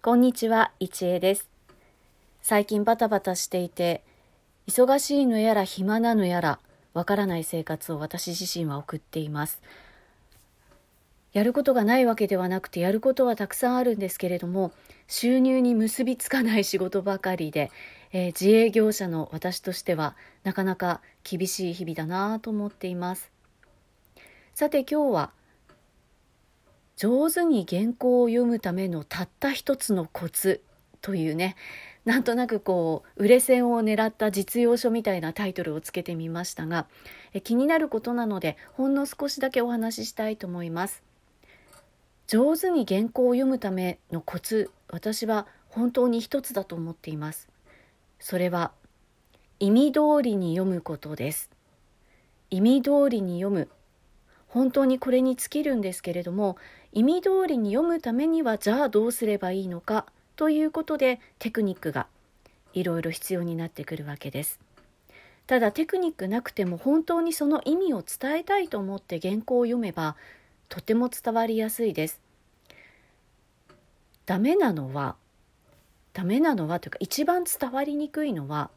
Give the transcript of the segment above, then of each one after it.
こんにちは、いちえです。最近バタバタしていて、忙しいのやら暇なのやら、わからない生活を私自身は送っています。やることがないわけではなくて、やることはたくさんあるんですけれども、収入に結びつかない仕事ばかりで、えー、自営業者の私としては、なかなか厳しい日々だなと思っています。さて今日は、上手に原稿を読むためのたった一つのコツというねなんとなくこう売れ線を狙った実用書みたいなタイトルをつけてみましたがえ気になることなのでほんの少しだけお話ししたいと思います。上手に原稿を読むためのコツ私は本当に一つだと思っています。それは意味通りに読むことです。意味通りに読む本当にこれに尽きるんですけれども意味通りに読むためにはじゃあどうすればいいのかということでテクニックがいろいろ必要になってくるわけです。ただテクニックなくても本当にその意味を伝えたいと思って原稿を読めばとても伝わりやすいです。ダメなのはダメなのはというか一番伝わりにくいのは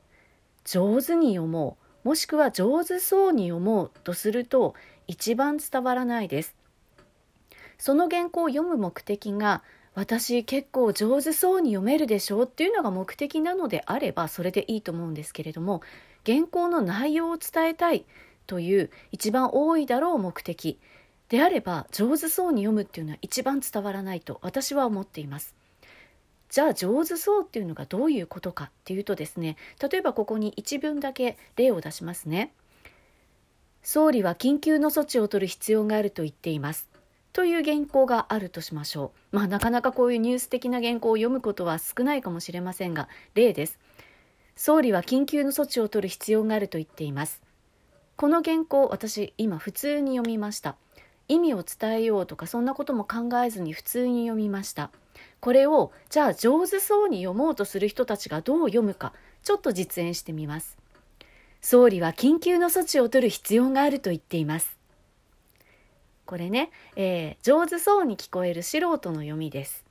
上手に読もうもしくは上手そうに読もうとすると一番伝わらないです。その原稿を読む目的が私結構上手そうに読めるでしょうっていうのが目的なのであればそれでいいと思うんですけれども原稿の内容を伝えたいという一番多いだろう目的であれば上手そうに読むっていうのは一番伝わらないと私は思っています。じゃあ上手そうっていうのがどういうことかっていうとですね例えばここに一文だけ例を出しますね。総理は緊急の措置を取る必要があると言っています。という原稿があるとしましょう。まあなかなかこういうニュース的な原稿を読むことは少ないかもしれませんが、例です。総理は緊急の措置を取る必要があると言っています。この原稿、私今普通に読みました。意味を伝えようとかそんなことも考えずに普通に読みました。これをじゃあ上手そうに読もうとする人たちがどう読むか、ちょっと実演してみます。総理は緊急の措置を取る必要があると言っています。これね、えー、上手そうに聞こえる素人の読みです。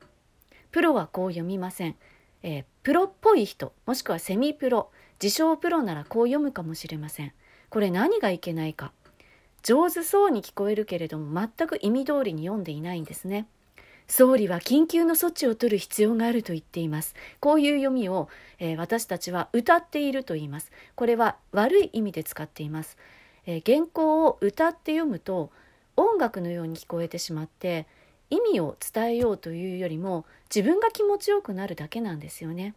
プロはこう読みません。えー、プロっぽい人、もしくはセミプロ、自称プロならこう読むかもしれません。これ何がいけないか。上手そうに聞こえるけれども全く意味通りに読んでいないんですね。総理は緊急の措置を取る必要があると言っています。こういう読みを、えー、私たちは歌っていると言います。これは悪い意味で使っています。えー、原稿を歌って読むと音楽のように聞こえてしまって意味を伝えようというよりも自分が気持ちよくなるだけなんですよね。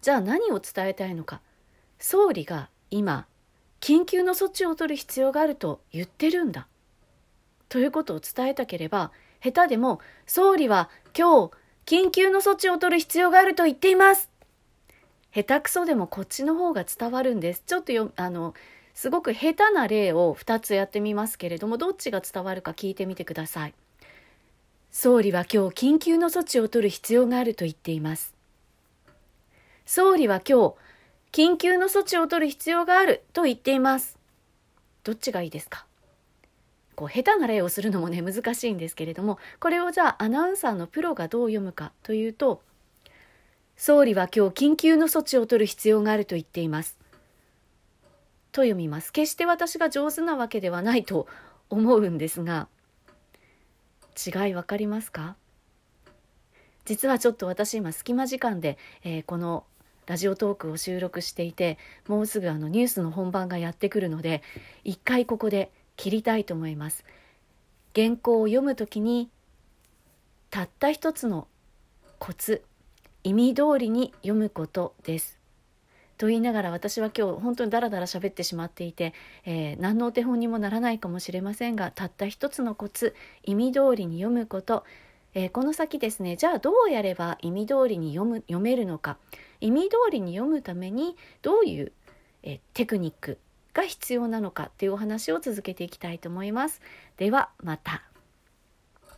じゃあ何を伝えたいのか総理が今緊急の措置を取る必要があると言ってるんだということを伝えたければ下手でも総理は今日緊急の措置を取る必要があると言っています。下手くそでもこっちの方が伝わるんです。ちょっとよあのすごく下手な例を2つやってみますけれどもどっちが伝わるか聞いてみてください。総理は今日緊急の措置を取る必要があると言っています。総理は今日緊急の措置を取る必要があると言っています。どっちがいいですか？こう下手な例をするのもね難しいんですけれどもこれをじゃあアナウンサーのプロがどう読むかというと総理は今日緊急の措置を取る必要があると言っていますと読みます。決して私が上手なわけではないと思うんですが、違い分かりますか？実はちょっと私今隙間時間で、えー、このラジオトークを収録していてもうすぐあのニュースの本番がやってくるので一回ここで切りたいと思います。原稿を読むときにたった一つのコツ意味通りに読むことです。と言いながら私は今日本当にダラダラ喋ってしまっていて、えー、何のお手本にもならないかもしれませんがたった一つのコツ意味通りに読むこと、えー、この先ですねじゃあどうやれば意味通りに読む読めるのか。意味通りに読むためにどういう、えー、テクニックが必要なのかっていうお話を続けていきたいと思います。ではまた。